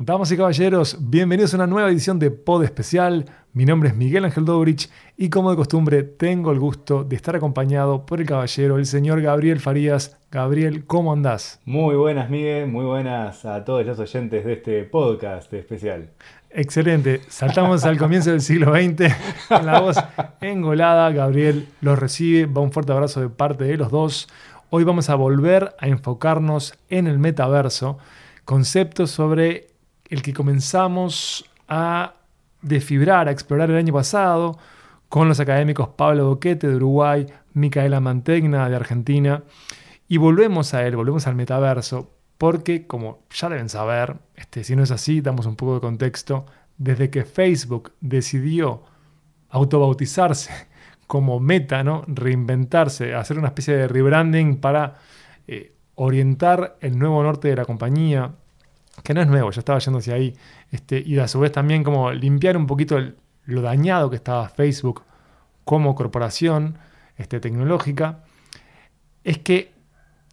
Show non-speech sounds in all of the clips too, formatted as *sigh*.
Damas y caballeros, bienvenidos a una nueva edición de Pod Especial. Mi nombre es Miguel Ángel Dobrich y como de costumbre tengo el gusto de estar acompañado por el caballero, el señor Gabriel Farías. Gabriel, ¿cómo andás? Muy buenas Miguel, muy buenas a todos los oyentes de este podcast especial. Excelente, saltamos al comienzo del siglo XX con la voz engolada. Gabriel los recibe, va un fuerte abrazo de parte de los dos. Hoy vamos a volver a enfocarnos en el metaverso, conceptos sobre el que comenzamos a desfibrar, a explorar el año pasado con los académicos Pablo Boquete de Uruguay, Micaela Mantegna de Argentina, y volvemos a él, volvemos al metaverso, porque como ya deben saber, este, si no es así, damos un poco de contexto, desde que Facebook decidió autobautizarse como meta, ¿no? Reinventarse, hacer una especie de rebranding para eh, orientar el nuevo norte de la compañía, que no es nuevo, ya estaba yendo hacia ahí, este, y a su vez también como limpiar un poquito lo dañado que estaba Facebook como corporación este, tecnológica, es que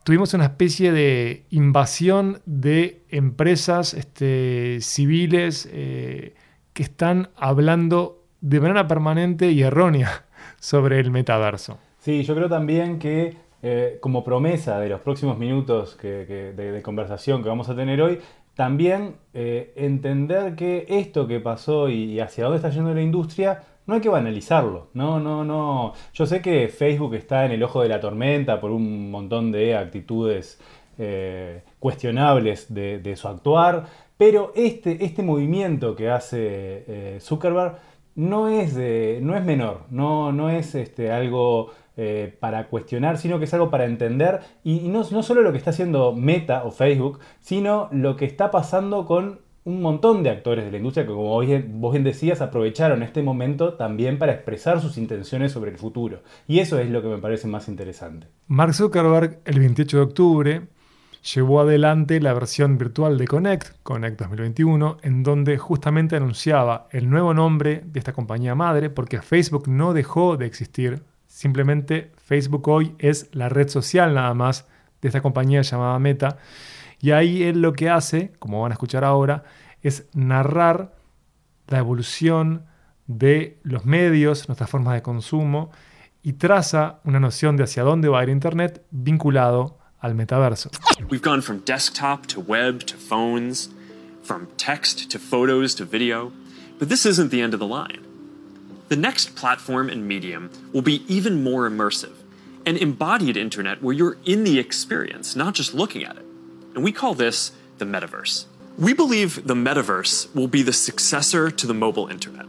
tuvimos una especie de invasión de empresas este, civiles eh, que están hablando de manera permanente y errónea sobre el metaverso. Sí, yo creo también que eh, como promesa de los próximos minutos de, conversación que vamos a tener hoy, también eh, entender que esto que pasó y, hacia dónde está yendo la industria, no hay que banalizarlo. No, no, no. Yo sé que Facebook está en el ojo de la tormenta por un montón de actitudes eh, cuestionables de, su actuar, pero este, este movimiento que hace Zuckerberg no es, no es menor, no, no es este, algo eh, para cuestionar, sino que es algo para entender. Y, no, no, solo lo que está haciendo Meta o Facebook, sino lo que está pasando con un montón de actores de la industria que, como vos bien decías, aprovecharon este momento también para expresar sus intenciones sobre el futuro. Y eso es lo que me parece más interesante. Mark Zuckerberg, el 28 de octubre, llevó adelante la versión virtual de Connect, Connect 2021, en donde justamente anunciaba el nuevo nombre de esta compañía madre, porque Facebook no dejó de existir, simplemente Facebook hoy es la red social nada más de esta compañía llamada Meta, y ahí él lo que hace, como van a escuchar ahora, es narrar la evolución de los medios, nuestras formas de consumo, y traza una noción de hacia dónde va a ir Internet vinculado al metaverso. We've gone from desktop to web to phones, from text to photos to video, but this isn't the end of the line. The next platform and medium will be even more immersive, an embodied internet where you're in the experience, not just looking at it. And we call this the metaverse. We believe the metaverse will be the successor to the mobile internet.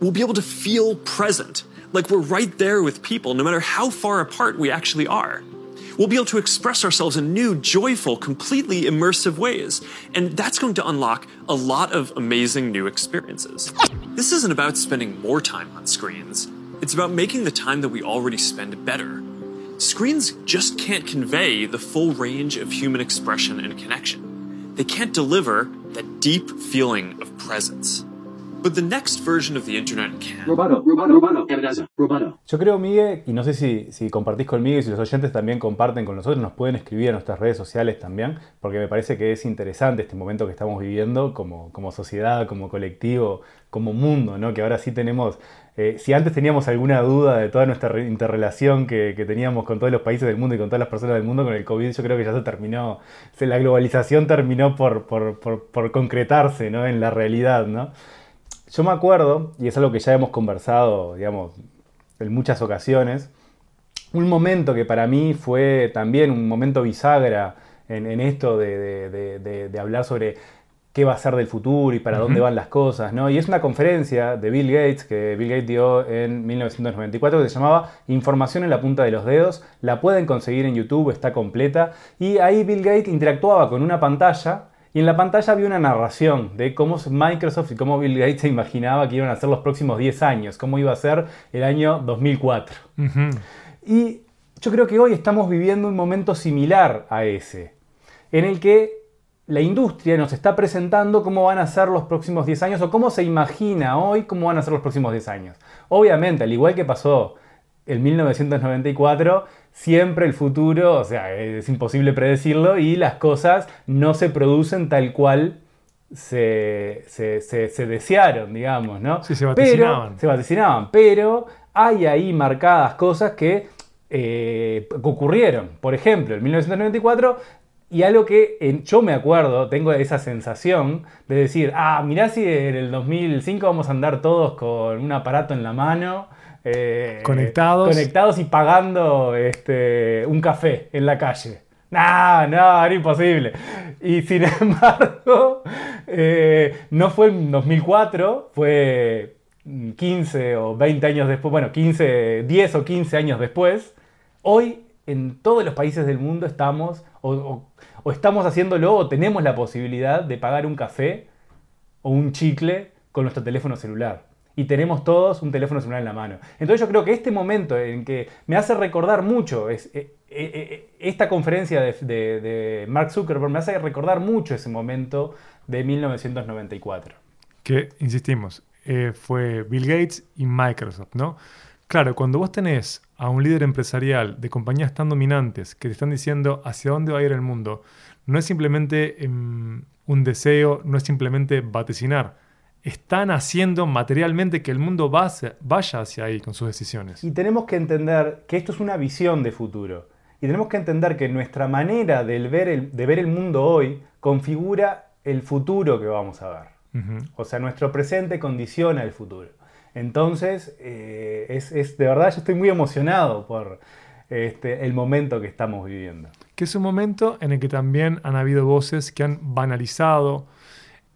We'll be able to feel present, like we're right there with people, no matter how far apart we actually are we'll be able to express ourselves in new, joyful, completely immersive ways. And that's going to unlock a lot of amazing new experiences. This isn't about spending more time on screens, it's about making the time that we already spend better. Screens just can't convey the full range of human expression and connection. They can't deliver that deep feeling of presence. But the next version of the internet can. Yo creo, Miguel, y no sé si, si compartís conmigo y si los oyentes también comparten con nosotros, nos pueden escribir en nuestras redes sociales también, porque me parece que es interesante este momento que estamos viviendo como, como sociedad, como colectivo, como mundo, ¿no? Que ahora sí tenemos, eh, si antes teníamos alguna duda de toda nuestra interrelación que, que, teníamos con todos los países del mundo y con todas las personas del mundo, con el COVID yo creo que ya se terminó, la globalización terminó por, por, por, por concretarse, ¿no? En la realidad, ¿no? Yo me acuerdo, y es algo que ya hemos conversado, digamos, en muchas ocasiones, un momento que para mí fue también un momento bisagra en, esto de, hablar sobre qué va a ser del futuro y para dónde van las cosas, ¿no? Y es una conferencia de Bill Gates que Bill Gates dio en 1994 que se llamaba Información en la punta de los dedos. La pueden conseguir en YouTube, está completa. Y ahí Bill Gates interactuaba con una pantalla y en la pantalla había una narración de cómo Microsoft y cómo Bill Gates se imaginaba que iban a ser los próximos 10 años, cómo iba a ser el año 2004. Y yo creo que hoy estamos viviendo un momento similar a ese, en el que la industria nos está presentando cómo van a ser los próximos 10 años o cómo se imagina hoy cómo van a ser los próximos 10 años. Obviamente, al igual que pasó en 1994, siempre el futuro, o sea, es imposible predecirlo y las cosas no se producen tal cual se, se, se- se desearon, digamos, ¿no? Sí, se vaticinaban. Pero, se vaticinaban, pero hay ahí marcadas cosas que eh, ocurrieron. Por ejemplo, en 1994, y algo que en- yo me acuerdo, tengo esa sensación de decir, ah, mirá si en el 2005 vamos a andar todos con un aparato en la mano. Eh, Conectados. Conectados y pagando este, un café en la calle. No, no, era imposible. Y sin *laughs* embargo, eh, no fue en 2004, fue 15 o 20 años después, bueno, 15, 10 o 15 años después. Hoy en todos los países del mundo estamos o, o- o estamos haciéndolo o tenemos la posibilidad de pagar un café o un chicle con nuestro teléfono celular. Y tenemos todos un teléfono celular en la mano. Entonces yo creo que este momento en que me hace recordar mucho, es, eh, eh, eh, esta conferencia de, Mark Zuckerberg me hace recordar mucho ese momento de 1994. que, insistimos, fue Bill Gates y Microsoft, ¿no? Claro, cuando vos tenés a un líder empresarial de compañías tan dominantes que te están diciendo hacia dónde va a ir el mundo, no es simplemente em, un deseo, no es simplemente vaticinar. Están haciendo materialmente que el mundo vaya hacia ahí con sus decisiones. Y tenemos que entender que esto es una visión de futuro. Y tenemos que entender que nuestra manera de ver el, de ver el mundo hoy configura el futuro que vamos a ver. O sea, nuestro presente condiciona el futuro. Entonces, eh, es, es- de verdad, yo estoy muy emocionado por este, el momento que estamos viviendo. que es un momento en el que también han habido voces que han banalizado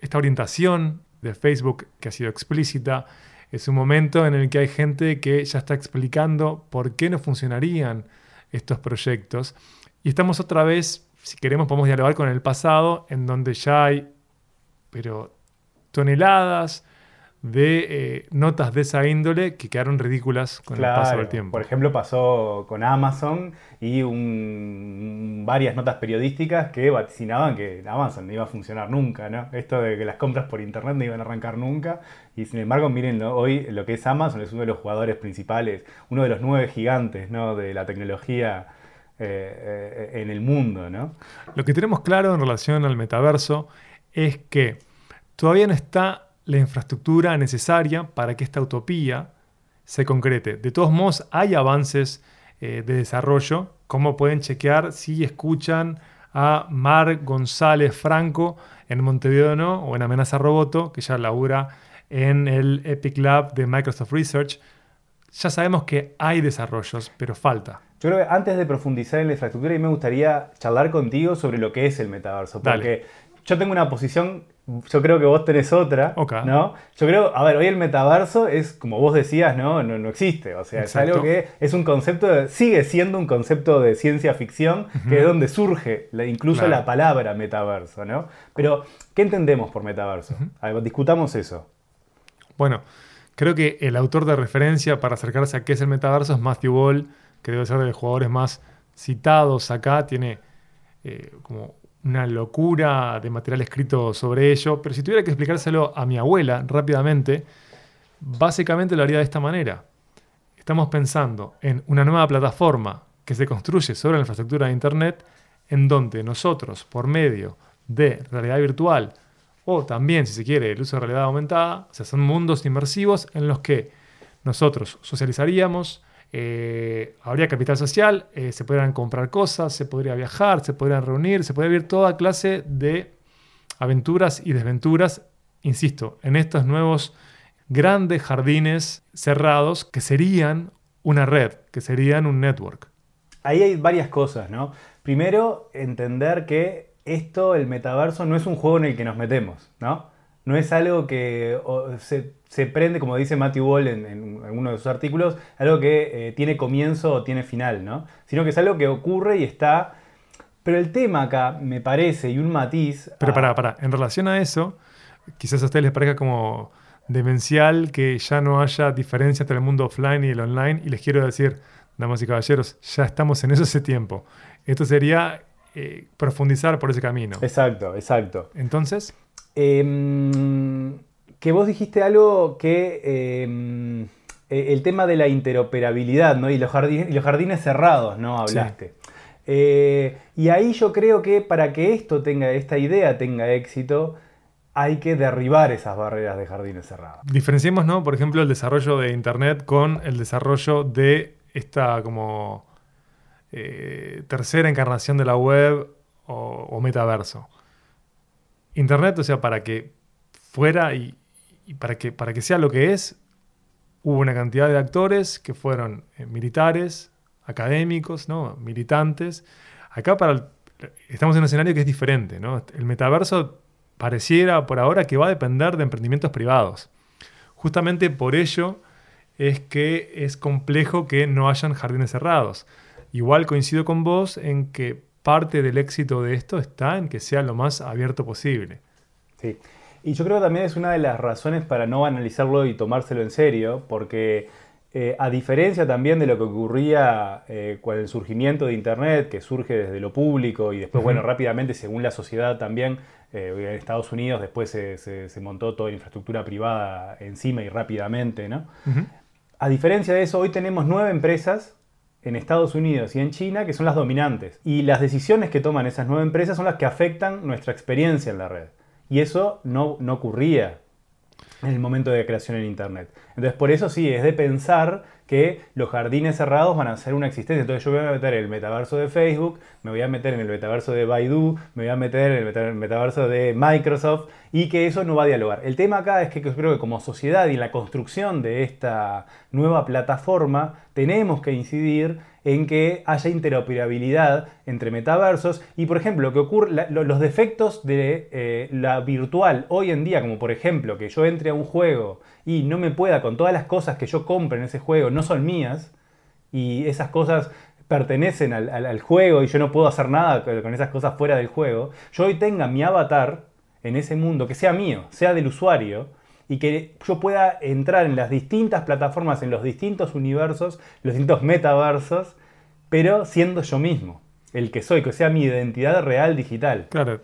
esta orientación de Facebook que ha sido explícita. Es un momento en el que hay gente que ya está explicando por qué no funcionarían estos proyectos. Y estamos otra vez, si queremos, podemos dialogar con el pasado, en donde ya hay, pero toneladas de eh, notas de esa índole que quedaron ridículas con el paso del tiempo. Por ejemplo, pasó con Amazon y un- varias notas periodísticas que vaticinaban que Amazon no iba a funcionar nunca, ¿no? Esto de que las compras por internet no iban a arrancar nunca. Y sin embargo, miren, ¿no? hoy lo que es Amazon es uno de los jugadores principales, uno de los nueve gigantes, ¿no? De la tecnología eh, eh, en el mundo, ¿no? Lo que tenemos claro en relación al metaverso es que todavía no está la infraestructura necesaria para que esta utopía se concrete. De todos modos, hay avances eh, de desarrollo, como pueden chequear si escuchan a Mar González Franco en Montevideo o no, o en Amenaza Roboto, que ya labura en el Epic Lab de Microsoft Research. Ya sabemos que hay desarrollos, pero falta. Yo creo que antes de profundizar en la infraestructura, a mí me gustaría charlar contigo sobre lo que es el metaverso. Dale. Yo tengo una posición, yo creo que vos tenés otra, Ok. ¿no? Yo creo, a ver, hoy el metaverso es, como vos decías, ¿no? No, no existe. O sea, Exacto. es algo que es un concepto, de- sigue siendo un concepto de ciencia ficción, que es donde surge la- incluso Claro. la palabra metaverso, ¿no? Pero, ¿qué entendemos por metaverso? A ver, discutamos eso. Bueno, creo que el autor de referencia para acercarse a qué es el metaverso es Matthew Ball, que debe ser de los jugadores más citados acá. Tiene eh, como una locura de material escrito sobre ello. Pero si tuviera que explicárselo a mi abuela rápidamente, básicamente lo haría de esta manera. Estamos pensando en una nueva plataforma que se construye sobre la infraestructura de Internet, en donde nosotros, por medio de realidad virtual, o también, si se quiere, el uso de realidad aumentada, o sea, son mundos inmersivos en los que nosotros socializaríamos, eh, habría capital social, eh, se podrían comprar cosas, se podría viajar, se podrían reunir, se podría vivir toda clase de aventuras y desventuras, insisto, en estos nuevos grandes jardines cerrados que serían una red, que serían un network. Ahí hay varias cosas, ¿no? Primero, entender que esto, el metaverso, no es un juego en el que nos metemos, ¿no? No es algo que se, se prende, como dice Matthew Ball en, en uno de sus artículos, algo que eh, tiene comienzo o tiene final, ¿no? Sino que es algo que ocurre y está... Pero el tema acá, me parece, y un matiz... Pero a- para, para, en relación a eso, quizás a ustedes les parezca como demencial que ya no haya diferencia entre el mundo offline y el online, y les quiero decir, damas y caballeros, ya estamos en eso hace tiempo. Esto sería eh, profundizar por ese camino. Exacto, exacto. Entonces, Em, que vos dijiste algo que em, eh, el tema de la interoperabilidad ¿no? y, los jardines, y los jardines cerrados, ¿no? Hablaste. Eh, y ahí yo creo que para que esto tenga, esta idea tenga éxito, hay que derribar esas barreras de jardines cerrados. Diferenciemos, ¿no? Por ejemplo, el desarrollo de Internet con el desarrollo de esta como eh, tercera encarnación de la web o, metaverso. Internet, o sea, para que fuera y, para, que, para que sea lo que es, hubo una cantidad de actores que fueron eh, militares, académicos, ¿no? militantes. Acá para estamos en un escenario que es diferente. ¿no? El metaverso pareciera por ahora que va a depender de emprendimientos privados. Justamente por ello es que es complejo que no hayan jardines cerrados. Igual coincido con vos en que parte del éxito de esto está en que sea lo más abierto posible. Sí, y yo creo que también es una de las razones para no analizarlo y tomárselo en serio, porque eh, a diferencia también de lo que ocurría eh, con el surgimiento de Internet, que surge desde lo público y después, bueno, rápidamente, según la sociedad también, eh, en Estados Unidos después se, montó toda la infraestructura privada encima y rápidamente, ¿no? A diferencia de eso, hoy tenemos nueve empresas en Estados Unidos y en China que son las dominantes. Y las decisiones que toman esas nueve empresas son las que afectan nuestra experiencia en la red. Y eso no, no ocurría en el momento de creación en Internet. Entonces, por eso sí, es de pensar que los jardines cerrados van a ser una existencia. Entonces, yo voy a meter en el metaverso de Facebook, me voy a meter en el metaverso de Baidu, me voy a meter en el metaverso de Microsoft y que eso no va a dialogar. El tema acá es que yo creo que como sociedad y la construcción de esta nueva plataforma, tenemos que incidir en que haya interoperabilidad entre metaversos y, por ejemplo, que ocurre, los defectos de eh, la virtual hoy en día, como por ejemplo que yo entre a un juego y no me pueda con todas las cosas que yo compre en ese juego, no son mías y esas cosas pertenecen al, juego y yo no puedo hacer nada con esas cosas fuera del juego, yo hoy tenga mi avatar en ese mundo que sea mío, sea del usuario, y que yo pueda entrar en las distintas plataformas, en los distintos universos, los distintos metaversos, pero siendo yo mismo, el que soy, que sea mi identidad real digital. Claro,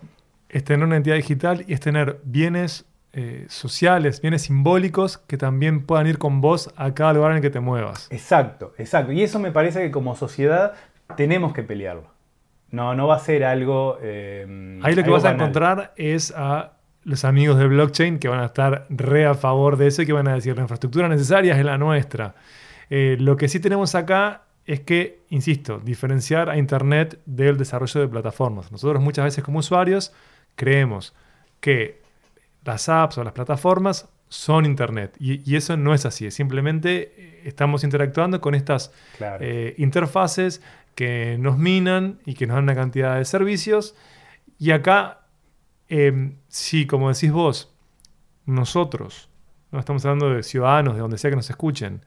es tener una identidad digital y es tener bienes eh, sociales, bienes simbólicos que también puedan ir con vos a cada lugar en el que te muevas. Exacto, exacto. Y eso me parece que como sociedad tenemos que pelearlo. No, no va a ser algo... Eh, Ahí lo que vas a encontrar es a los amigos de blockchain que van a estar re a favor de eso y que van a decir la infraestructura necesaria es la nuestra. Eh, lo que sí tenemos acá es que, insisto, diferenciar a Internet del desarrollo de plataformas. Nosotros muchas veces como usuarios creemos que las apps o las plataformas son Internet y, eso no es así, simplemente eh, estamos interactuando con estas eh, interfaces que nos minan y que nos dan una cantidad de servicios y acá eh, si, como decís vos, nosotros, no estamos hablando de ciudadanos, de donde sea que nos escuchen,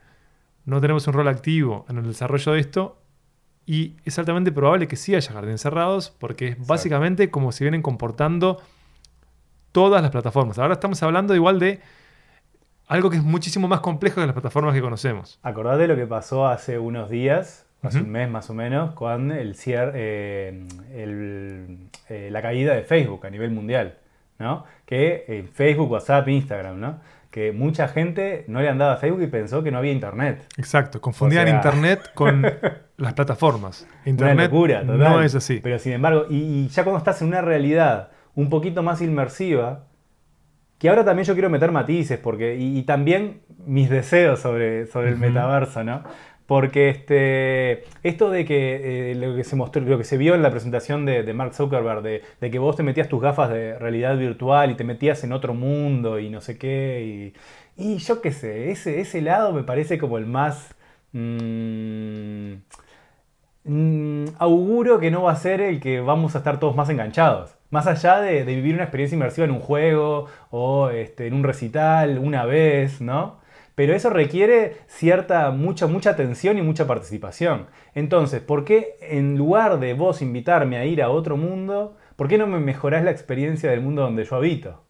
no tenemos un rol activo en el desarrollo de esto, y es altamente probable que sí haya jardines cerrados, porque es básicamente como se vienen comportando todas las plataformas. Ahora estamos hablando igual de algo que es muchísimo más complejo que las plataformas que conocemos. Acordate lo que pasó hace unos días, hace un mes más o menos, con el, eh, eh, la caída de Facebook a nivel mundial. ¿no? Que eh, Facebook, WhatsApp, Instagram, ¿no? Que mucha gente no le andaba a Facebook y pensó que no había Internet. Exacto, confundían Internet *laughs* con las plataformas. Internet no es así. Pero sin embargo, y, ya cuando estás en una realidad un poquito más inmersiva, que ahora también yo quiero meter matices, porque, y, también mis deseos sobre, sobre el metaverso, ¿no? Porque este, esto de que eh, lo que se mostró, lo que se vio en la presentación de, Mark Zuckerberg, de, que vos te metías tus gafas de realidad virtual y te metías en otro mundo y no sé qué, y, yo qué sé, ese, ese lado me parece como el más... Mm, mm, auguro que no va a ser el que vamos a estar todos más enganchados. Más allá de, vivir una experiencia inmersiva en un juego o este, en un recital una vez, ¿no? Pero eso requiere cierta, mucha, mucha atención y mucha participación. Entonces, ¿por qué en lugar de vos invitarme a ir a otro mundo, ¿por qué no me mejorás la experiencia del mundo donde yo habito?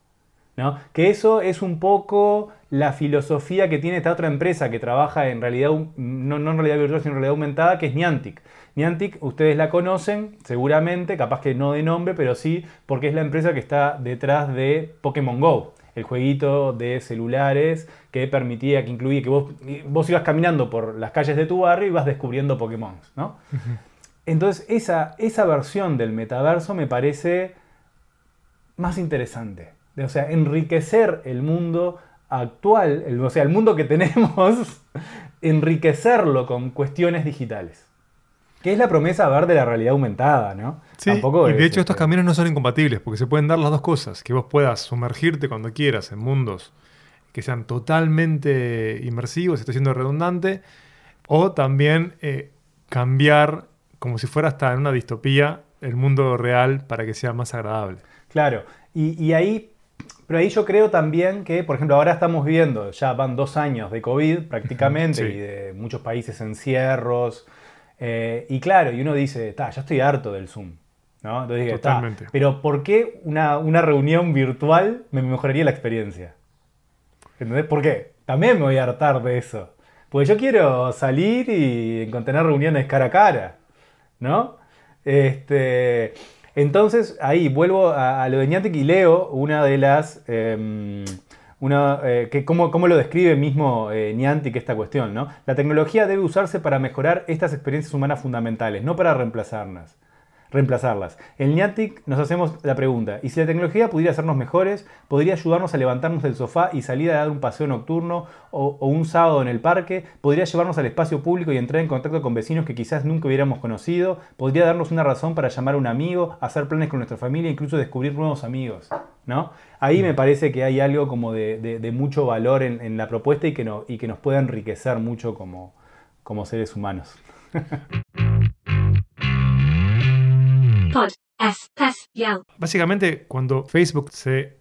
¿No? Que eso es un poco la filosofía que tiene esta otra empresa que trabaja en realidad, no, no en realidad virtual, sino en realidad aumentada, que es Niantic. Niantic, ustedes la conocen, seguramente, capaz que no de nombre, pero sí, porque es la empresa que está detrás de Pokémon Go el jueguito de celulares que permitía, que incluía que vos, vos ibas caminando por las calles de tu barrio y ibas descubriendo Pokémon, ¿no? Entonces, esa, esa versión del metaverso me parece más interesante. O sea, enriquecer el mundo actual, el, o sea, el mundo que tenemos, *laughs* enriquecerlo con cuestiones digitales. Que es la promesa ver de la realidad aumentada, ¿no? Sí, y de hecho estos este, caminos no son incompatibles, porque se pueden dar las dos cosas, que vos puedas sumergirte cuando quieras en mundos que sean totalmente inmersivos, estoy siendo redundante, o también eh, cambiar, como si fuera hasta en una distopía, el mundo real para que sea más agradable. Claro, y, ahí, pero ahí yo creo también que, por ejemplo, ahora estamos viendo, ya van dos años de COVID prácticamente *laughs* y de muchos países encierros. Eh, y claro, y uno dice, ya estoy harto del Zoom. ¿no? Entonces Totalmente. pero ¿por qué una, una reunión virtual me mejoraría la experiencia? ¿Entendés? ¿Por qué? También me voy a hartar de eso. Porque yo quiero salir y tener reuniones cara a cara. ¿No? Este, entonces, ahí vuelvo a, lo de Niantic y leo una de las. Em, una, eh, que cómo, lo describe mismo eh, Niantic esta cuestión, ¿no? La tecnología debe usarse para mejorar estas experiencias humanas fundamentales, no para reemplazarlas reemplazarlas. En Niantic nos hacemos la pregunta, ¿y si la tecnología pudiera hacernos mejores? ¿Podría ayudarnos a levantarnos del sofá y salir a dar un paseo nocturno o, un sábado en el parque? ¿Podría llevarnos al espacio público y entrar en contacto con vecinos que quizás nunca hubiéramos conocido? ¿Podría darnos una razón para llamar a un amigo, hacer planes con nuestra familia, incluso descubrir nuevos amigos? ¿No? Ahí me parece que hay algo como de, mucho valor en, la propuesta y que, nos puede enriquecer mucho como seres humanos. *laughs* Básicamente, cuando Facebook se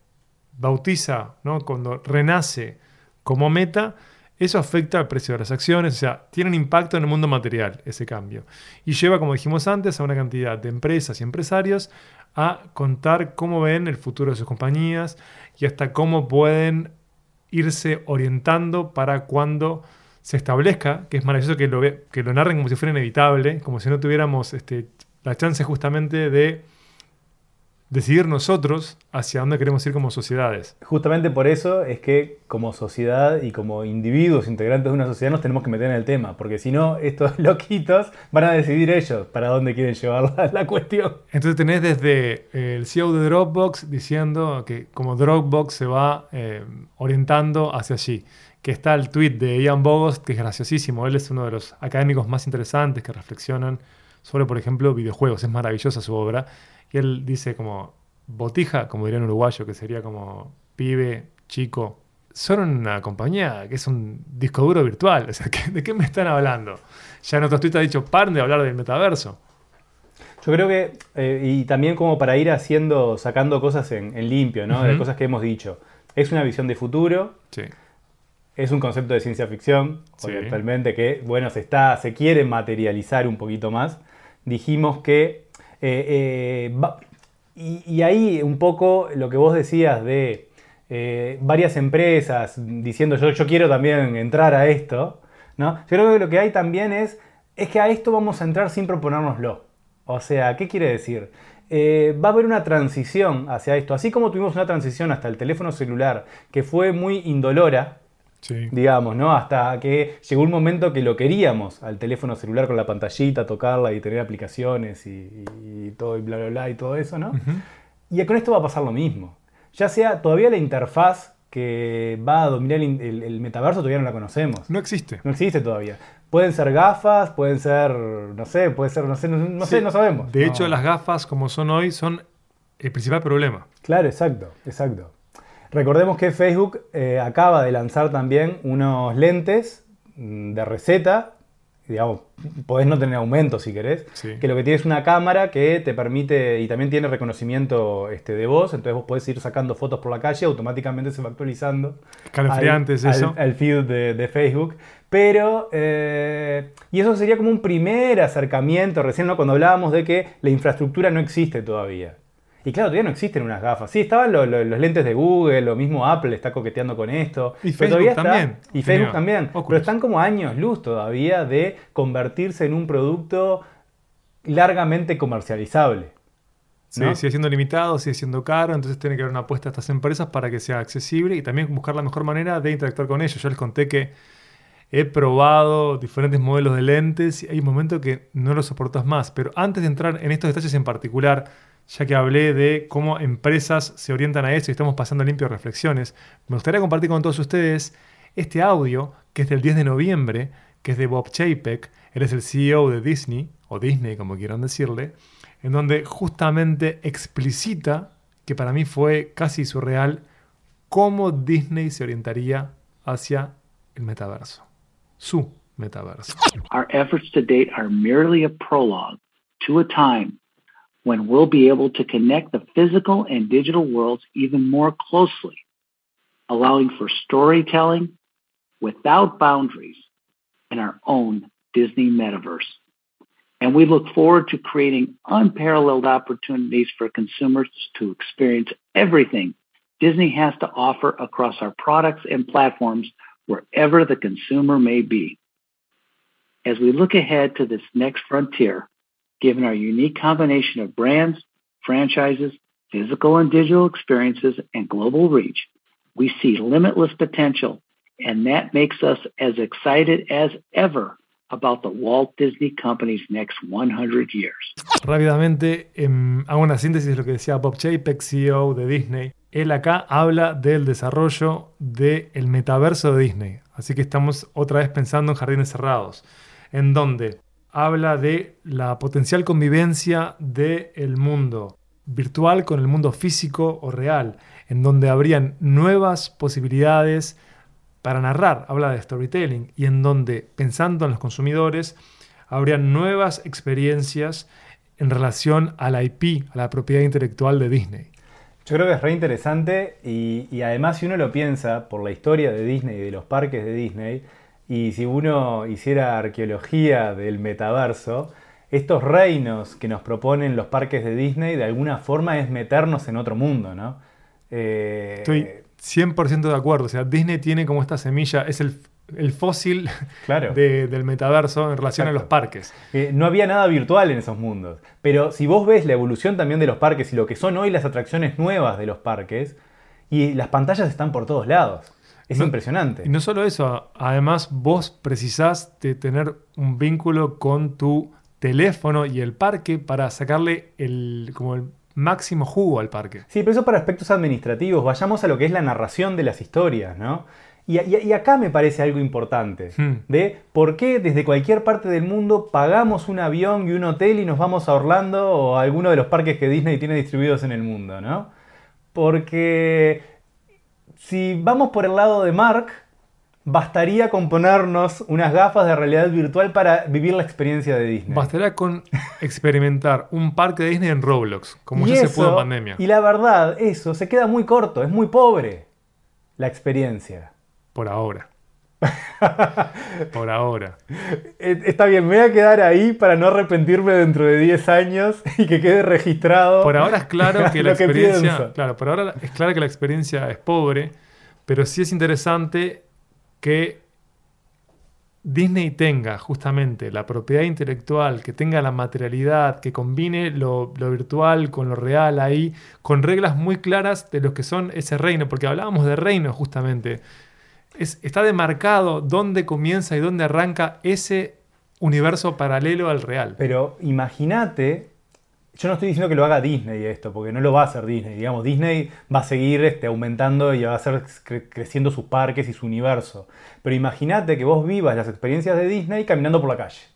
bautiza, ¿no? cuando renace como meta, eso afecta al precio de las acciones, o sea, tiene un impacto en el mundo material ese cambio. Y lleva, como dijimos antes, a una cantidad de empresas y empresarios a contar cómo ven el futuro de sus compañías y hasta cómo pueden irse orientando para cuando se establezca, que es maravilloso que lo, que lo narren como si fuera inevitable, como si no tuviéramos este, la chance justamente de decidir nosotros hacia dónde queremos ir como sociedades. Justamente por eso es que como sociedad y como individuos integrantes de una sociedad nos tenemos que meter en el tema, porque si no, estos *laughs* loquitos van a decidir ellos para dónde quieren llevar la, cuestión. Entonces tenés desde eh, el CEO de Dropbox diciendo que como Dropbox se va eh, orientando hacia allí, que está el tweet de Ian Bogost, que es graciosísimo, él es uno de los académicos más interesantes que reflexionan sobre, por ejemplo, videojuegos. Es maravillosa su obra. Y él dice como botija, como diría en uruguayo, que sería como pibe, chico. Son una compañía que es un disco duro virtual. *laughs* O sea, ¿de qué me están hablando? Ya en otros tweets ha dicho, paren de hablar del metaverso. Yo creo que, eh, y también como para ir haciendo, sacando cosas en, limpio, ¿no? De cosas que hemos dicho. Es una visión de futuro. Sí. Es un concepto de ciencia ficción, actualmente, que, bueno, se, está, se quiere materializar un poquito más dijimos que... Eh, eh, y, ahí un poco lo que vos decías de eh, varias empresas diciendo yo, yo quiero también entrar a esto, ¿no? Yo creo que lo que hay también es, es que a esto vamos a entrar sin proponérnoslo. O sea, ¿qué quiere decir? va a haber una transición hacia esto. Así como tuvimos una transición hasta el teléfono celular, que fue muy indolora, Digamos, ¿no? Hasta que llegó un momento que lo queríamos al teléfono celular con la pantallita, tocarla y tener aplicaciones y, todo y bla, bla, bla y todo eso, ¿no? Y con esto va a pasar lo mismo. Ya sea todavía la interfaz que va a dominar el, metaverso todavía no la conocemos. No existe. No existe todavía. Pueden ser gafas, pueden ser, no sé, puede ser, no sé, no, sé, no sabemos. De hecho, las gafas como son hoy son el principal problema. Claro, exacto, exacto. Recordemos que Facebook eh, acaba de lanzar también unos lentes mm, de receta. Digamos, podés no tener aumento si querés. Que lo que tiene es una cámara que te permite y también tiene reconocimiento este, de voz. Entonces vos podés ir sacando fotos por la calle, automáticamente se va actualizando. Escalofriantes eso. Al, feed de, Facebook. Pero, eh, y eso sería como un primer acercamiento, recién ¿no? cuando hablábamos de que la infraestructura no existe todavía. Y claro, todavía no existen unas gafas. Sí, estaban los, lentes de Google, lo mismo Apple está coqueteando con esto. Y Facebook también. y Facebook también. Pero están como años luz todavía de convertirse en un producto largamente comercializable. Sí, sigue siendo limitado, sigue siendo caro, entonces tiene que haber una apuesta a estas empresas para que sea accesible y también buscar la mejor manera de interactuar con ellos. Yo les conté que he probado diferentes modelos de lentes y hay un momento que no lo soportas más. Pero antes de entrar en estos detalles en particular, ya que hablé de cómo empresas se orientan a eso y estamos pasando limpio reflexiones, me gustaría compartir con todos ustedes este audio que es del 10 de noviembre, que es de Bob Chapek, él el CEO de Disney, o Disney como quieran decirle, en donde justamente explicita, que para mí fue casi surreal, cómo Disney se orientaría hacia el metaverso. Su metaverso. Our efforts to date are merely a prologue to a time when we'll be able to connect the physical and digital worlds even more closely, allowing for storytelling without boundaries in our own Disney metaverse. And we look forward to creating unparalleled opportunities for consumers to experience everything Disney has to offer across our products and platforms wherever the consumer may be. As we look ahead to this next frontier, given our unique combination of brands, franchises, physical and digital experiences, and global reach, we see limitless potential, and that makes us as excited as ever about the Walt Disney Company's next 100 years. Rápidamente, hago una síntesis de lo que decía Bob Chapek, CEO de Disney. Él acá habla del desarrollo del metaverso de Disney. Así que estamos otra vez pensando en jardines cerrados, en donde habla de la potencial convivencia del mundo virtual con el mundo físico o real, en donde habrían nuevas posibilidades para narrar, habla de storytelling, y en donde, pensando en los consumidores, habría nuevas experiencias en relación a la IP, a la propiedad intelectual de Disney. Yo creo que es re interesante y, además si uno lo piensa por la historia de Disney y de los parques de Disney, y si uno hiciera arqueología del metaverso, estos reinos que nos proponen los parques de Disney de alguna forma es meternos en otro mundo, ¿no? Eh, Estoy 100% de acuerdo. O sea, Disney tiene como esta semilla, es el, el fósil *laughs* claro. de, del metaverso en relación Exacto. a los parques. Eh, no había nada virtual en esos mundos. Pero si vos ves la evolución también de los parques y lo que son hoy las atracciones nuevas de los parques, y las pantallas están por todos lados. Es no, impresionante. Y no solo eso, además vos precisás de tener un vínculo con tu teléfono y el parque para sacarle el, como el máximo jugo al parque. Sí, pero eso para aspectos administrativos. Vayamos a lo que es la narración de las historias, ¿no? Y, y, y, acá me parece algo importante, Hmm. de por qué desde cualquier parte del mundo pagamos un avión y un hotel y nos vamos a Orlando o a alguno de los parques que Disney tiene distribuidos en el mundo, ¿no? Porque si vamos por el lado de Mark, bastaría con ponernos unas gafas de realidad virtual para vivir la experiencia de Disney. Bastaría con experimentar un parque de Disney en Roblox, como y ya eso, se pudo en pandemia. Y la verdad, eso se queda muy corto, es muy pobre la experiencia. Por ahora. *laughs* Por ahora. Eh, Está bien, me voy a quedar ahí para no arrepentirme dentro de 10 años *laughs* y que quede registrado. Por ahora es claro *laughs* que la que experiencia. claro, por ahora es claro que la experiencia es pobre, pero sí es interesante que Disney tenga justamente la propiedad intelectual, que tenga la materialidad, que combine lo, lo, virtual con lo real ahí, con reglas muy claras de lo que son ese reino, porque hablábamos de reino justamente. Es, está demarcado dónde comienza y dónde arranca ese universo paralelo al real. Pero imagínate, yo no estoy diciendo que lo haga Disney esto, porque no lo va a hacer Disney. Digamos, Disney va a seguir este, aumentando y va a cre creciendo sus parques y su universo. Pero imagínate que vos vivas las experiencias de Disney caminando por la calle.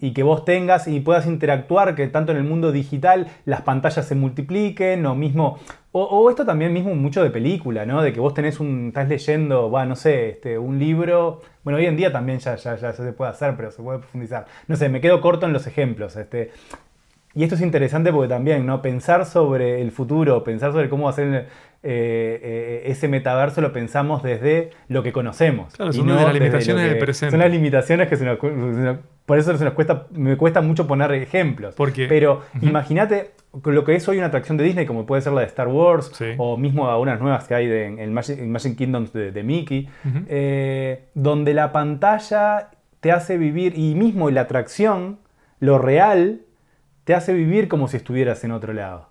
Y que vos tengas y puedas interactuar, que tanto en el mundo digital las pantallas se multipliquen, o mismo. O, o esto también mismo mucho de película, ¿no? De que vos tenés un. estás leyendo, bueno, no sé, este, un libro. Bueno, hoy en día también ya, ya, ya se puede hacer, pero se puede profundizar. No sé, me quedo corto en los ejemplos. Este, y esto es interesante porque también, ¿no? Pensar sobre el futuro, pensar sobre cómo hacer eh, eh, ese metaverso lo pensamos desde lo que conocemos. Claro, son no de las limitaciones que, del presente. Son las limitaciones que se nos, se nos, por eso se nos cuesta, me cuesta mucho poner ejemplos. Porque, Pero uh -huh. imagínate lo que es hoy una atracción de Disney, como puede ser la de Star Wars, sí. o mismo algunas nuevas que hay de, en, el Magic, en Magic Kingdoms de, de Mickey, uh -huh. eh, donde la pantalla te hace vivir, y mismo la atracción, lo real, te hace vivir como si estuvieras en otro lado.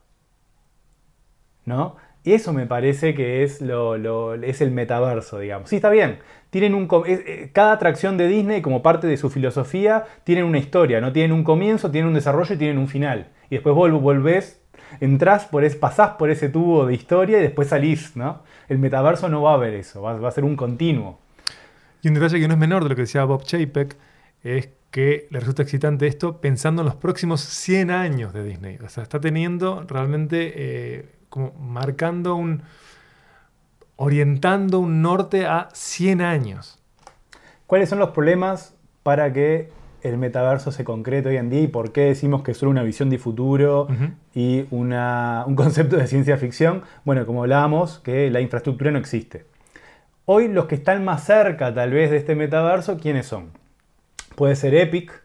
¿No? Y eso me parece que es, lo, es el metaverso, digamos. Sí, está bien. Tienen un, eh, cada atracción de Disney, como parte de su filosofía, tienen una historia, ¿no? Tienen un comienzo, tienen un desarrollo y tienen un final. Y después volvés, entrás, por es, pasás por ese tubo de historia y después salís, ¿no? El metaverso no va a haber eso, va, a ser un continuo. Y un detalle que no es menor de lo que decía Bob Chapek es que le resulta excitante esto pensando en los próximos 100 años de Disney. O sea, está teniendo realmente eh, como marcando un. orientando un norte a 100 años. ¿Cuáles son los problemas para que el metaverso se concrete hoy en día y por qué decimos que es solo una visión de futuro y un concepto de ciencia ficción? Bueno, como hablábamos, que la infraestructura no existe. Hoy los que están más cerca tal vez de este metaverso, ¿quiénes son? puede ser Epic,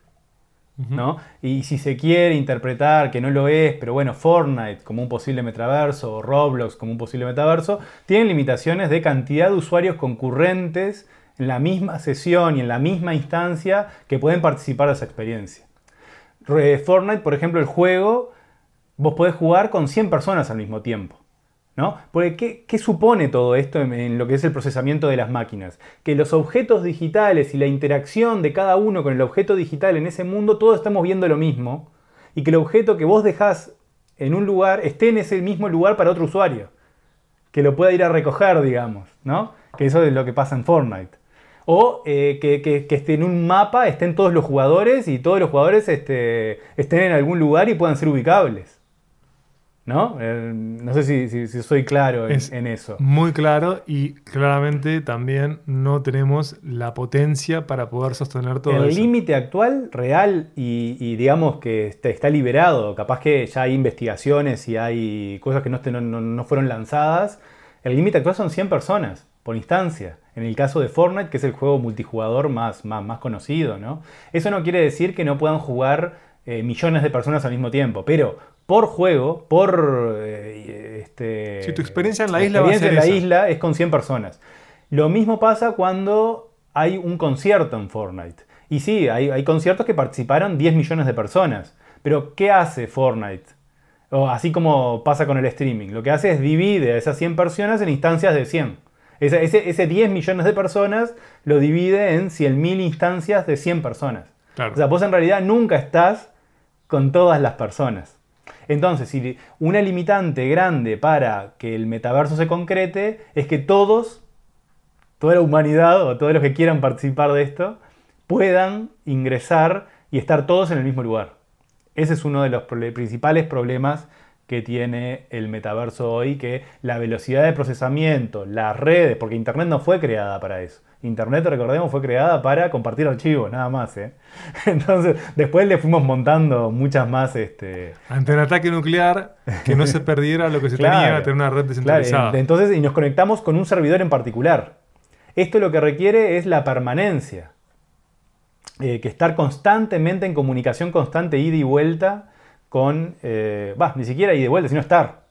Y si se quiere interpretar que no lo es, pero bueno, Fortnite como un posible metaverso o Roblox como un posible metaverso, tienen limitaciones de cantidad de usuarios concurrentes en la misma sesión y en la misma instancia que pueden participar de esa experiencia. Fortnite, por ejemplo, el juego, vos podés jugar con 100 personas al mismo tiempo. ¿No? Porque ¿qué, supone todo esto en, lo que es el procesamiento de las máquinas? Que los objetos digitales y la interacción de cada uno con el objeto digital en ese mundo, todos estamos viendo lo mismo, y que el objeto que vos dejás en un lugar esté en ese mismo lugar para otro usuario, que lo pueda ir a recoger, digamos, ¿no? Que eso es lo que pasa en Fortnite. O eh, que, esté en un mapa, estén todos los jugadores y todos los jugadores este, estén en algún lugar y puedan ser ubicables. ¿No? Eh, no sé si, soy claro en, eso. Muy claro y claramente también no tenemos la potencia para poder sostener todo el eso. El límite actual, real y, digamos que está, liberado, capaz que ya hay investigaciones y hay cosas que no, no, fueron lanzadas, el límite actual son 100 personas por instancia. En el caso de Fortnite, que es el juego multijugador más, más, más conocido, ¿no? Eso no quiere decir que no puedan jugar eh, millones de personas al mismo tiempo, pero por juego, por... Eh, este, si tu experiencia en la isla, va en la isla es con 100 personas. Lo mismo pasa cuando hay un concierto en Fortnite. Y sí, hay, conciertos que participaron 10 millones de personas. Pero ¿qué hace Fortnite? O así como pasa con el streaming. Lo que hace es divide a esas 100 personas en instancias de 100. Ese, ese, 10 millones de personas lo divide en 100.000 instancias de 100 personas. O sea, vos en realidad nunca estás con todas las personas. Entonces, si una limitante grande para que el metaverso se concrete es que todos, toda la humanidad o todos los que quieran participar de esto, puedan ingresar y estar todos en el mismo lugar. Ese es uno de los principales problemas que tiene el metaverso hoy, que la velocidad de procesamiento, las redes, porque Internet no fue creada para eso. Internet, recordemos, fue creada para compartir archivos, nada más. ¿eh? *laughs* Entonces, después le fuimos montando muchas más. Este... Ante un ataque nuclear, que no se *laughs* perdiera lo que se tenía, tener una red descentralizada. Entonces, y nos conectamos con un servidor en particular. Esto lo que requiere es la permanencia. Eh, que estar constantemente en comunicación constante, ida y vuelta con. Eh, ni siquiera ida y vuelta, sino estar.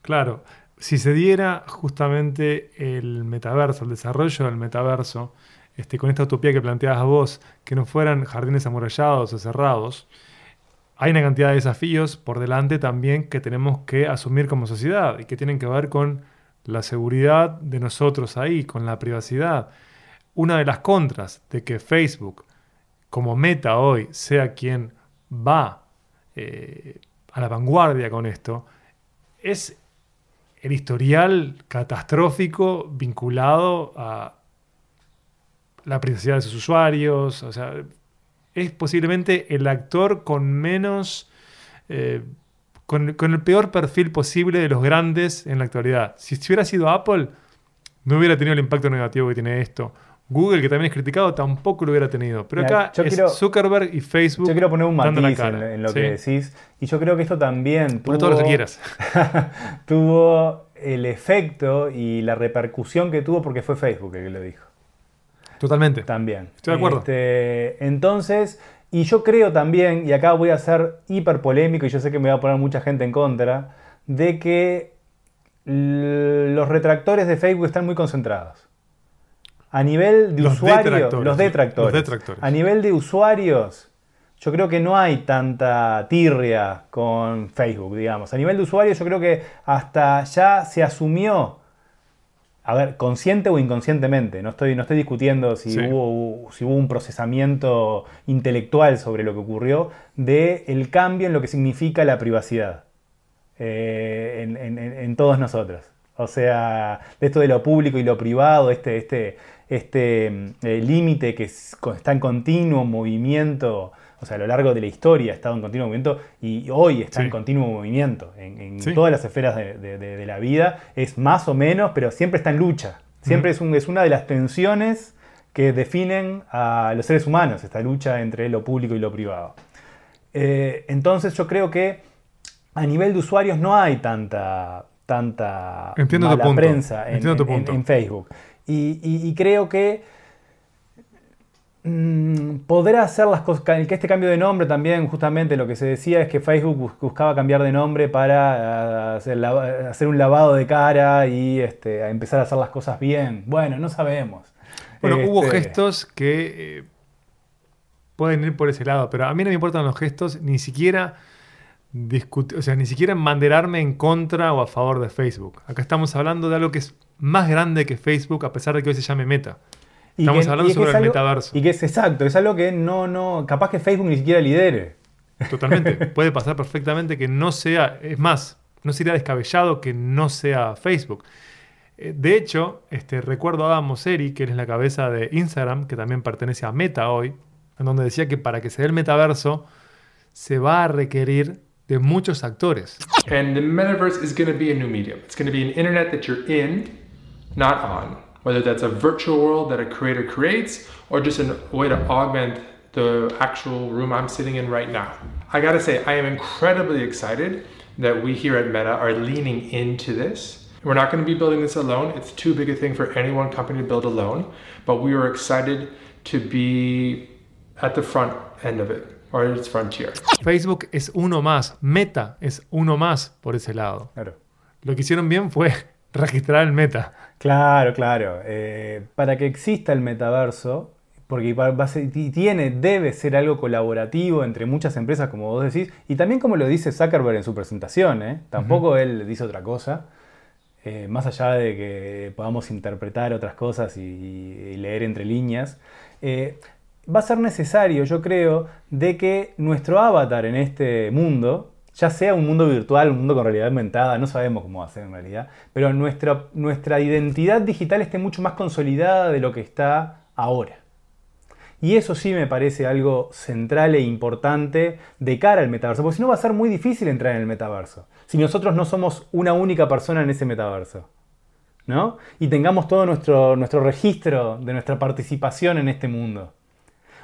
Claro si se diera justamente el metaverso, el desarrollo del metaverso, este, con esta utopía que planteabas vos, que no fueran jardines amurallados o cerrados, hay una cantidad de desafíos por delante también que tenemos que asumir como sociedad y que tienen que ver con la seguridad de nosotros ahí, con la privacidad. Una de las contras de que Facebook, como meta hoy, sea quien va eh, a la vanguardia con esto, es el historial catastrófico vinculado a la privacidad de sus usuarios. O sea, es posiblemente el actor con menos. Eh, con, el peor perfil posible de los grandes en la actualidad. Si hubiera sido Apple, no hubiera tenido el impacto negativo que tiene esto. Google, que también es criticado, tampoco lo hubiera tenido. Pero acá es Zuckerberg y Facebook. Yo quiero poner un matiz en, lo que decís. Y yo creo que esto también tuvo, todo lo que quieras. *laughs* tuvo el efecto y la repercusión que tuvo porque fue Facebook el que lo dijo. Totalmente. También. Estoy de acuerdo. Este, entonces, y yo creo también, y acá voy a ser hiper polémico y yo sé que me va a poner mucha gente en contra, de que los retractores de Facebook están muy concentrados. A nivel de usuarios, los, detractores, A nivel de usuarios, yo creo que no hay tanta tirria con Facebook, digamos. A nivel de usuario, yo creo que hasta ya se asumió, a ver, consciente o inconscientemente, no estoy, no estoy discutiendo si, Sí. hubo, si hubo un procesamiento intelectual sobre lo que ocurrió, de el cambio en lo que significa la privacidad eh, en- en todos nosotros. O sea, de esto de lo público y lo privado, este, este, este mm, eh, límite que es- está en continuo movimiento, o sea, a lo largo de la historia ha estado en continuo movimiento y hoy está Sí. en continuo movimiento en, en Sí. todas las esferas de, de- de- de la vida, es más o menos, pero siempre está en lucha. Siempre es, un- es una de las tensiones que definen a los seres humanos, esta lucha entre lo público y lo privado. Eh, entonces yo creo que a nivel de usuarios no hay tanta, tanta mala prensa en Facebook. Y, y- y creo que mm, podrá hacer las cosas, que este cambio de nombre también, justamente lo que se decía es que Facebook bus- buscaba cambiar de nombre para ah, hacer, un lavado de cara y este, a empezar a hacer las cosas bien. Bueno, no sabemos. Bueno, hubo Este, gestos que eh, pueden ir por ese lado, pero a mí no me importan los gestos, ni siquiera discutir, o sea, ni siquiera manderarme en contra o a favor de Facebook. Acá estamos hablando de algo que es más grande que Facebook, a pesar de que hoy se llame Meta. Estamos que- hablando sobre es el algo- metaverso. Y que es exacto, es algo que no, no, capaz que Facebook ni siquiera lidere. Totalmente. *laughs* Puede pasar perfectamente que no sea, es más, no sería descabellado que no sea Facebook. Eh, De hecho, este, recuerdo a Adam Mosseri, que él es la cabeza de Instagram, que también pertenece a Meta hoy, en donde decía que para que se dé el metaverso se va a requerir de muchos actores. And the metaverse is going to be a new medium. It's going to be an internet that you're in, not on. Whether that's a virtual world that a creator creates or just a way to augment the actual room I'm sitting in right now. I got to say, I am incredibly excited that we here at Meta are leaning into this. We're not going to be building this alone. It's too big a thing for any one company to build alone. But we are excited to be at the front end of it, or its frontier. Facebook es uno más, Meta es uno más por ese lado. Claro. Lo que hicieron bien fue *laughs* registrar el Meta. Claro, claro. Eh, para que exista el metaverso, porque va- va a ser- y tiene, debe ser algo colaborativo entre muchas empresas, como vos decís, y también como lo dice Zuckerberg en su presentación, ¿eh? tampoco él dice otra cosa, eh, más allá de que podamos interpretar otras cosas y, y leer entre líneas. eh, va a ser necesario, yo creo, de que nuestro avatar en este mundo, ya sea un mundo virtual, un mundo con realidad aumentada, no sabemos cómo va a ser en realidad, pero nuestra, nuestra identidad digital esté mucho más consolidada de lo que está ahora. Y eso sí me parece algo central e importante de cara al metaverso, porque si no va a ser muy difícil entrar en el metaverso, si nosotros no somos una única persona en ese metaverso. ¿no? Y tengamos todo nuestro, nuestro registro de nuestra participación en este mundo.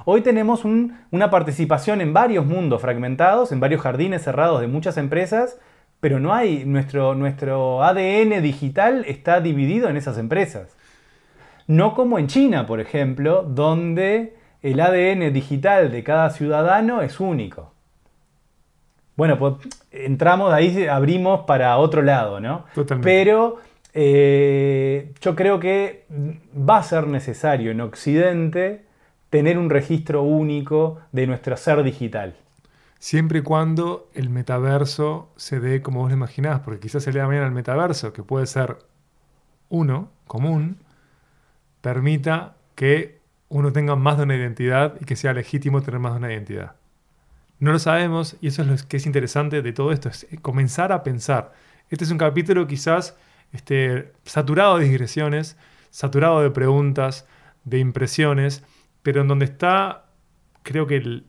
Hoy tenemos un- una participación en varios mundos fragmentados, en varios jardines cerrados de muchas empresas, pero no hay, nuestro, nuestro ADN digital está dividido en esas empresas. No como en China, por ejemplo, donde el ADN digital de cada ciudadano es único. Bueno, pues entramos ahí, abrimos para otro lado, ¿no? Totalmente. Pero eh, yo creo que va a ser necesario en Occidente tener un registro único de nuestro ser digital. Siempre y cuando el metaverso se dé como vos lo imaginás, porque quizás se le da mañana al metaverso, que puede ser uno, común, permita que uno tenga más de una identidad y que sea legítimo tener más de una identidad. No lo sabemos y eso es lo que es interesante de todo esto, es comenzar a pensar. Este es un capítulo quizás este, saturado de digresiones, saturado de preguntas, de impresiones, pero en donde está, creo que el,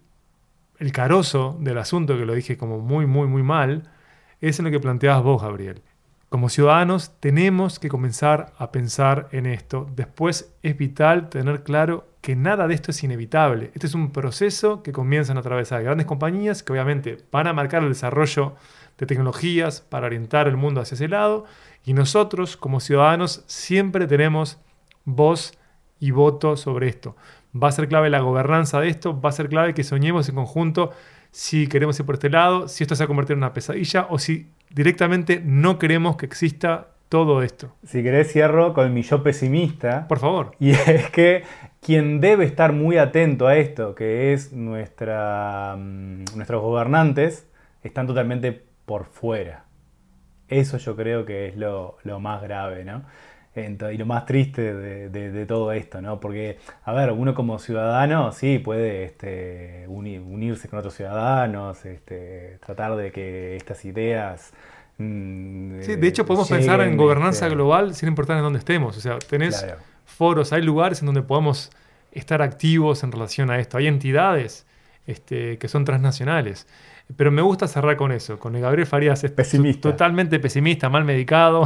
carozo del asunto, que lo dije como muy, muy, muy mal, es en lo que planteabas vos, Gabriel. Como ciudadanos tenemos que comenzar a pensar en esto. Después es vital tener claro que nada de esto es inevitable. Este es un proceso que comienzan a atravesar grandes compañías que obviamente van a marcar el desarrollo de tecnologías para orientar el mundo hacia ese lado. Y nosotros como ciudadanos siempre tenemos voz y voto sobre esto. Va a ser clave la gobernanza de esto, va a ser clave que soñemos en conjunto si queremos ir por este lado, si esto se va a convertir en una pesadilla o si directamente no queremos que exista todo esto. Si querés cierro con mi yo pesimista. Por favor. Y *laughs* es que quien debe estar muy atento a esto, que es nuestra, mm, nuestros gobernantes, están totalmente por fuera. Eso yo creo que es lo, lo más grave, ¿no? Y lo más triste de, todo esto, ¿no? Porque, a ver, uno como ciudadano sí puede este, unirse con otros ciudadanos, este, tratar de que estas ideas... Mm, sí, de hecho podemos pensar en gobernanza este, global sin importar en dónde estemos. O sea, tenés foros, hay lugares en donde podemos estar activos en relación a esto. Hay entidades este, que son transnacionales. Pero me gusta cerrar con eso, con el Gabriel Farías es pesimista. totalmente pesimista, mal medicado.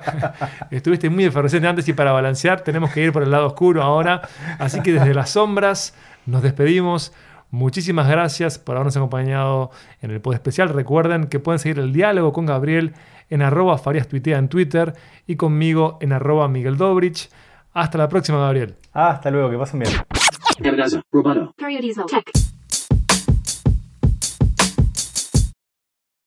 *laughs* Estuviste muy efervescente antes y para balancear tenemos que ir por el lado oscuro ahora. Así que desde las sombras nos despedimos. Muchísimas gracias por habernos acompañado en el pod especial. Recuerden que pueden seguir el diálogo con Gabriel en arroba Farías Tuitea en Twitter y conmigo en arroba Miguel Dobrich. Hasta la próxima, Gabriel. Hasta luego, que pasen bien.